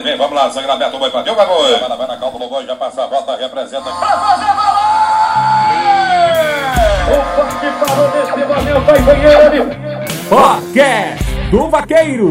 Vem, vamos lá, sangue aberto, o boi partiu, vai boi. Vai, vai na calma do boi, já passa a volta, representa. Pra fazer O forte parou desse Vanel, vai ganhando. Podcast do Vaqueiro.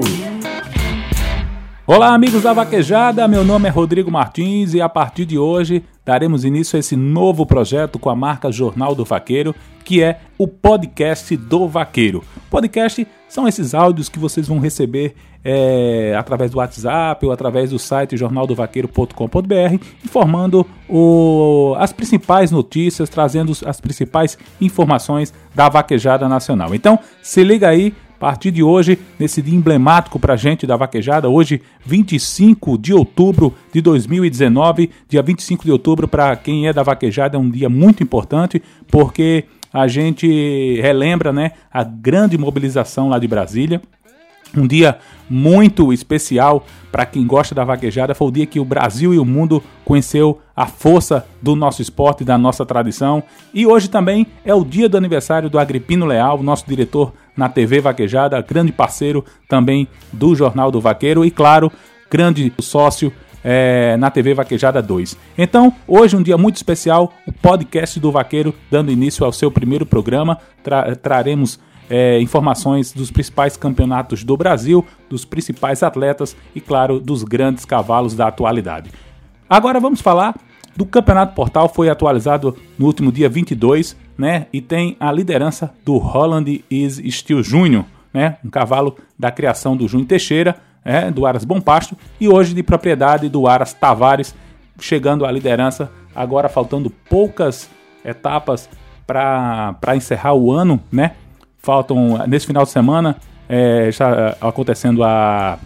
Olá, amigos da Vaquejada. Meu nome é Rodrigo Martins e a partir de hoje daremos início a esse novo projeto com a marca Jornal do Vaqueiro, que é o podcast do Vaqueiro. Podcast são esses áudios que vocês vão receber é, através do WhatsApp ou através do site jornaldovaqueiro.com.br, informando o, as principais notícias, trazendo as principais informações da vaquejada nacional. Então, se liga aí a partir de hoje, nesse dia emblemático para a gente da vaquejada, hoje, 25 de outubro de 2019, dia 25 de outubro, para quem é da vaquejada, é um dia muito importante, porque a gente relembra né, a grande mobilização lá de Brasília. Um dia muito especial para quem gosta da vaquejada. Foi o dia que o Brasil e o mundo conheceu a força do nosso esporte, da nossa tradição. E hoje também é o dia do aniversário do Agripino Leal, nosso diretor na TV Vaquejada, grande parceiro também do Jornal do Vaqueiro e, claro, grande sócio é, na TV Vaquejada 2. Então, hoje um dia muito especial, o podcast do Vaqueiro dando início ao seu primeiro programa. Tra traremos é, informações dos principais campeonatos do Brasil, dos principais atletas e, claro, dos grandes cavalos da atualidade. Agora vamos falar do Campeonato Portal, foi atualizado no último dia 22, né? E tem a liderança do Holland Is Steel Júnior, né? Um cavalo da criação do Júnior Teixeira, né? do Aras Bom Pasto, e hoje de propriedade do Aras Tavares, chegando à liderança, agora faltando poucas etapas para encerrar o ano, né? Faltam, nesse final de semana, é, está acontecendo a,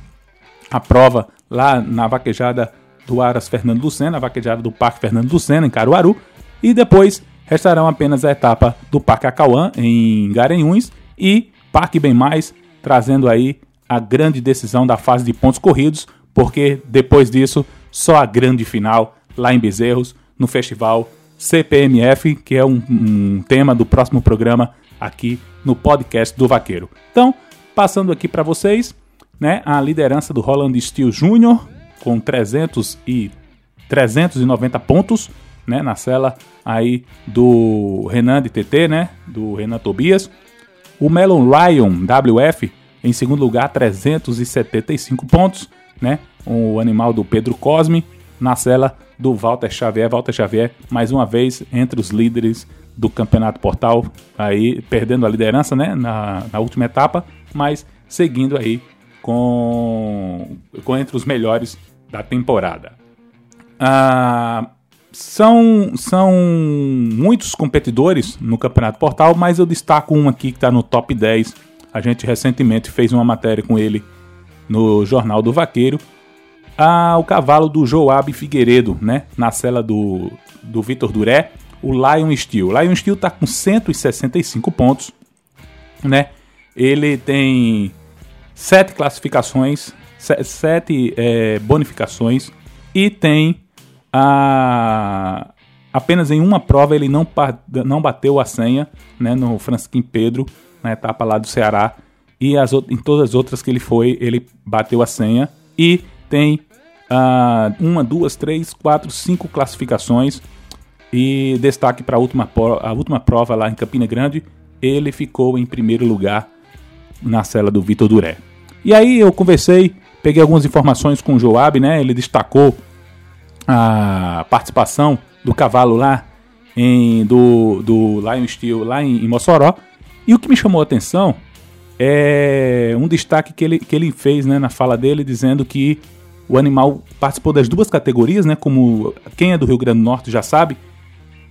a prova lá na vaquejada do Aras Fernando Lucena, a vaquejada do Parque Fernando Lucena, em Caruaru, e depois restarão apenas a etapa do Parque Acauã, em Garanhuns, e Parque Bem Mais, trazendo aí a grande decisão da fase de pontos corridos, porque depois disso, só a grande final lá em Bezerros, no festival CPMF, que é um, um tema do próximo programa aqui no podcast do Vaqueiro. Então, passando aqui para vocês, né, a liderança do Roland Steel Júnior, com 300 e 390 pontos, né, na cela aí do Renan de TT, né, do Renan Tobias. O Melon Ryan WF em segundo lugar, 375 pontos, né? O animal do Pedro Cosme na cela do Walter Xavier. Walter Xavier, mais uma vez, entre os líderes do Campeonato Portal, aí perdendo a liderança, né, na, na última etapa, mas seguindo aí com, com entre os melhores da temporada. Ah, são, são muitos competidores no Campeonato Portal, mas eu destaco um aqui que está no top 10. A gente recentemente fez uma matéria com ele no Jornal do Vaqueiro. Ah, o cavalo do Joab Figueiredo, né? Na cela do, do Vitor Duré, o Lion Steel. O Lion Steel está com 165 pontos, né? Ele tem sete classificações sete é, bonificações e tem a, apenas em uma prova ele não, não bateu a senha né, no Francisquim Pedro, na etapa lá do Ceará, e as, em todas as outras que ele foi, ele bateu a senha e tem uh, uma, duas, três, quatro, cinco classificações. E destaque para a última, a última prova lá em Campina Grande, ele ficou em primeiro lugar na cela do Vitor Duré. E aí eu conversei Peguei algumas informações com o Joab, né? Ele destacou a participação do cavalo lá em, do, do Lion Steel lá em, em Mossoró. E o que me chamou a atenção é um destaque que ele, que ele fez né, na fala dele, dizendo que o animal participou das duas categorias, né? Como quem é do Rio Grande do Norte já sabe,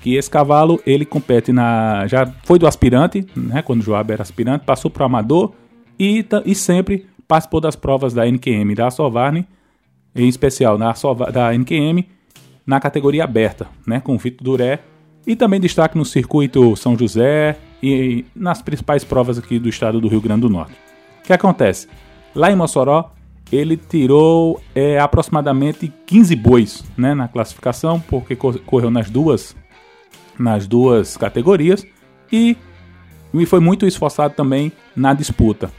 que esse cavalo ele compete na. Já foi do aspirante, né? Quando o Joab era aspirante, passou para o amador e, e sempre participou das provas da NQM da Sovarne, em especial na da NQM, na categoria aberta, né, com o Vitor Duré, e também destaque no circuito São José e nas principais provas aqui do estado do Rio Grande do Norte. O que acontece? Lá em Mossoró, ele tirou é, aproximadamente 15 bois né, na classificação, porque correu nas duas, nas duas categorias e, e foi muito esforçado também na disputa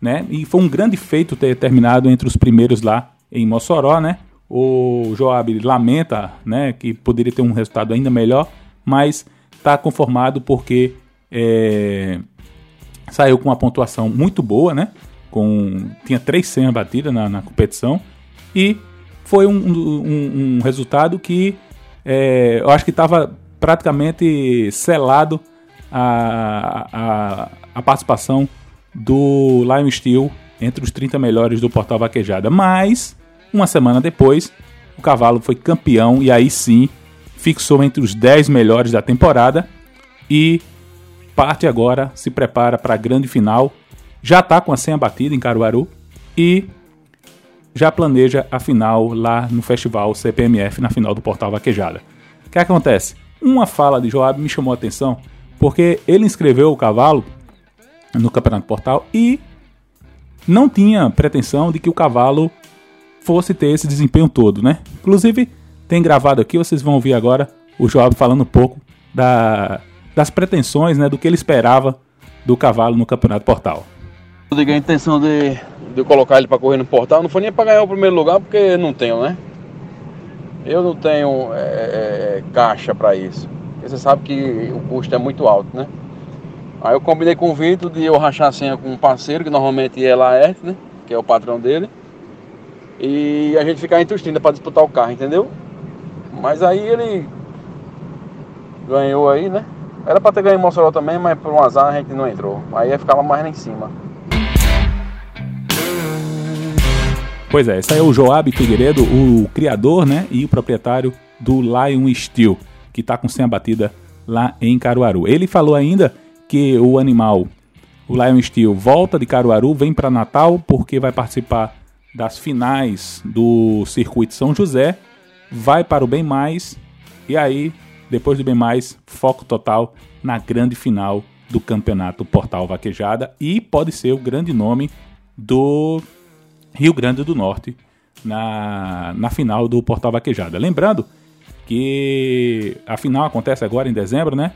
né? E foi um grande feito ter terminado entre os primeiros lá em Mossoró, né? O Joab lamenta, né, que poderia ter um resultado ainda melhor, mas está conformado porque é, saiu com uma pontuação muito boa, né? Com, tinha três senhas batidas na, na competição e foi um, um, um resultado que é, eu acho que estava praticamente selado a, a, a, participação do Lion Steel entre os 30 melhores do Portal Vaquejada. Mas, uma semana depois, o cavalo foi campeão e aí sim fixou entre os 10 melhores da temporada e parte agora, se prepara para a grande final. Já está com a senha batida em Caruaru e já planeja a final lá no festival CPMF, na final do Portal Vaquejada. O que acontece? Uma fala de Joab me chamou a atenção, porque ele inscreveu o cavalo no Campeonato Portal e não tinha pretensão de que o cavalo fosse ter esse desempenho todo, né? Inclusive, tem gravado aqui, vocês vão ouvir agora o Joab falando um pouco da, das pretensões, né, do que ele esperava do cavalo no Campeonato Portal. Eu digo a intenção de, de colocar ele para correr no portal não foi nem para ganhar o primeiro lugar, porque não tenho, né? Eu não tenho é, é, caixa para isso. Porque você sabe que o custo é muito alto, né? Aí eu combinei com o Vitor de eu rachar a senha com um parceiro, que normalmente é Laerte, né? Que é o patrão dele. E a gente ficar entre os 30 para disputar o carro, entendeu? Mas aí ele ganhou aí, né? Era para ter ganho em Mossoró também, mas por um azar a gente não entrou. Aí ficava mais lá em cima. Pois é, esse aí é o Joab Figueiredo, o criador né, e o proprietário do Lion Steel, que está com senha batida lá em Caruaru. Ele falou ainda que o animal, o Lion Steel, volta de Caruaru, vem para Natal porque vai participar das finais do Circuito São José, vai para o Bem Mais e aí, depois do Bem Mais, foco total na grande final do Campeonato Portal Vaquejada e pode ser o grande nome do Rio Grande do Norte na, na final do Portal Vaquejada. Lembrando que a final acontece agora em dezembro, né?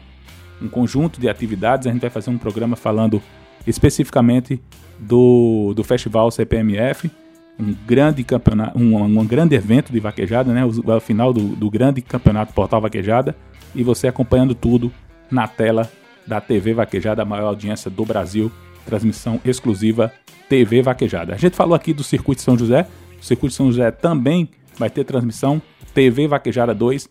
Um conjunto de atividades. A gente vai fazer um programa falando especificamente do, do Festival CPMF, um grande campeonato, um, um grande evento de vaquejada, né? O, o final do, do grande campeonato Portal Vaquejada e você acompanhando tudo na tela da TV Vaquejada, a maior audiência do Brasil, transmissão exclusiva TV Vaquejada. A gente falou aqui do Circuito São José, o Circuito São José também vai ter transmissão TV Vaquejada 2,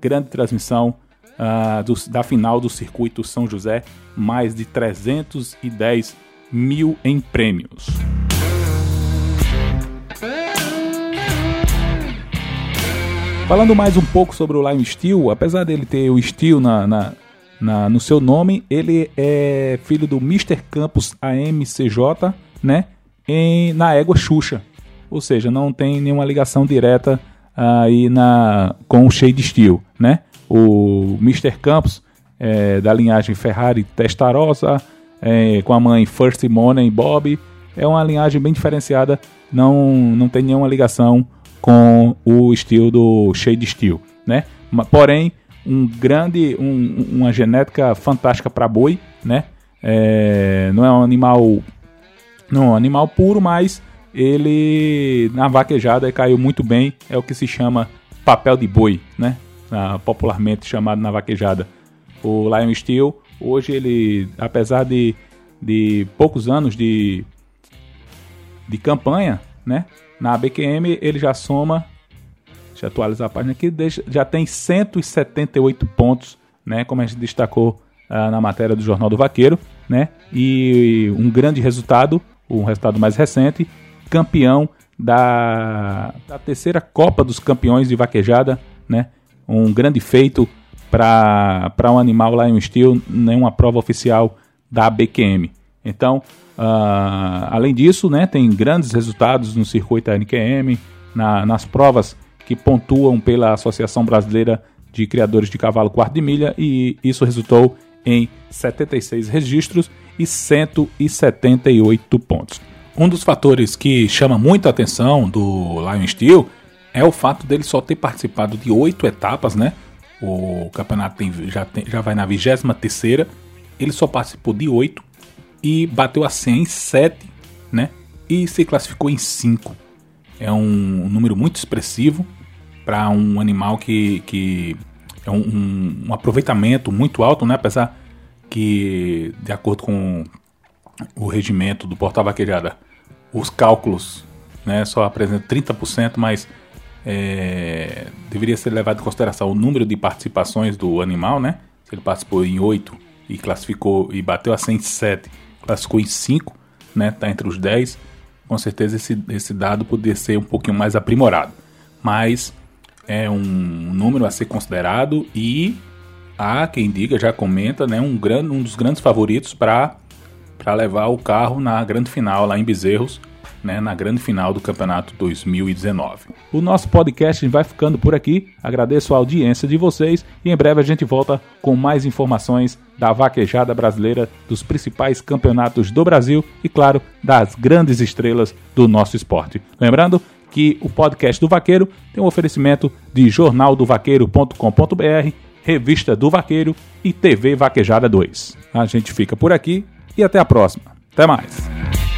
grande transmissão uh, do, da final do Circuito São José, mais de 310 mil em prêmios. Falando mais um pouco sobre o Lime Steel, apesar dele ter o Steel na, na, na, no seu nome, ele é filho do Mr. Campos AMCJ, né? Em, na égua Xuxa. Ou seja, não tem nenhuma ligação direta aí na, com o Shade Steel, né? O Mr. Campos é, da linhagem Ferrari Testarossa, é, com a mãe First Money Bob, é uma linhagem bem diferenciada, não, não tem nenhuma ligação com o estilo do Shade Steel, né? Porém, um grande, um, uma genética fantástica para boi, né? É, não é um animal não, um animal puro, mas ele na vaquejada caiu muito bem. É o que se chama papel de boi, né? Ah, popularmente chamado na vaquejada. O Lion Steel, hoje ele, apesar de, de poucos anos de, de campanha, né? Na BQM ele já soma, deixa eu atualizar a página aqui, já tem 178 pontos, né? Como a gente destacou ah, na matéria do Jornal do Vaqueiro, né? E um grande resultado o resultado mais recente, campeão da, da terceira Copa dos Campeões de Vaquejada, né? Um grande feito para um animal lá em um estilo, nenhuma prova oficial da BQM. Então, uh, além disso, né, tem grandes resultados no circuito NQM, na, nas provas que pontuam pela Associação Brasileira de Criadores de Cavalo Quarto de Milha, e isso resultou em 76 registros e 178 pontos. Um dos fatores que chama muito a atenção do Lion Steel é o fato dele só ter participado de oito etapas, né? O campeonato tem, já, tem, já vai na 23 terceira, ele só participou de oito e bateu a 100 em sete, né? E se classificou em cinco. é um número muito expressivo para um animal que, que é um, um, um, aproveitamento muito alto, né? apesar que, de acordo com o regimento do Portal Vaquejada, os cálculos né, só apresentam 30%, mas é, deveria ser levado em consideração o número de participações do animal, né? Se ele participou em 8 e classificou e bateu a 107, classificou em 5, né? Tá entre os 10. Com certeza esse, esse dado poderia ser um pouquinho mais aprimorado. Mas é um número a ser considerado e há quem diga, já comenta, né, um, grande, um dos grandes favoritos para levar o carro na grande final lá em Bezerros, né, na grande final do campeonato 2019. O nosso podcast vai ficando por aqui. Agradeço a audiência de vocês e em breve a gente volta com mais informações da vaquejada brasileira, dos principais campeonatos do Brasil e, claro, das grandes estrelas do nosso esporte. Lembrando que o podcast do Vaqueiro tem um oferecimento de jornaldovaqueiro.com.br, Revista do Vaqueiro e TV Vaquejada 2. A gente fica por aqui e até a próxima. Até mais.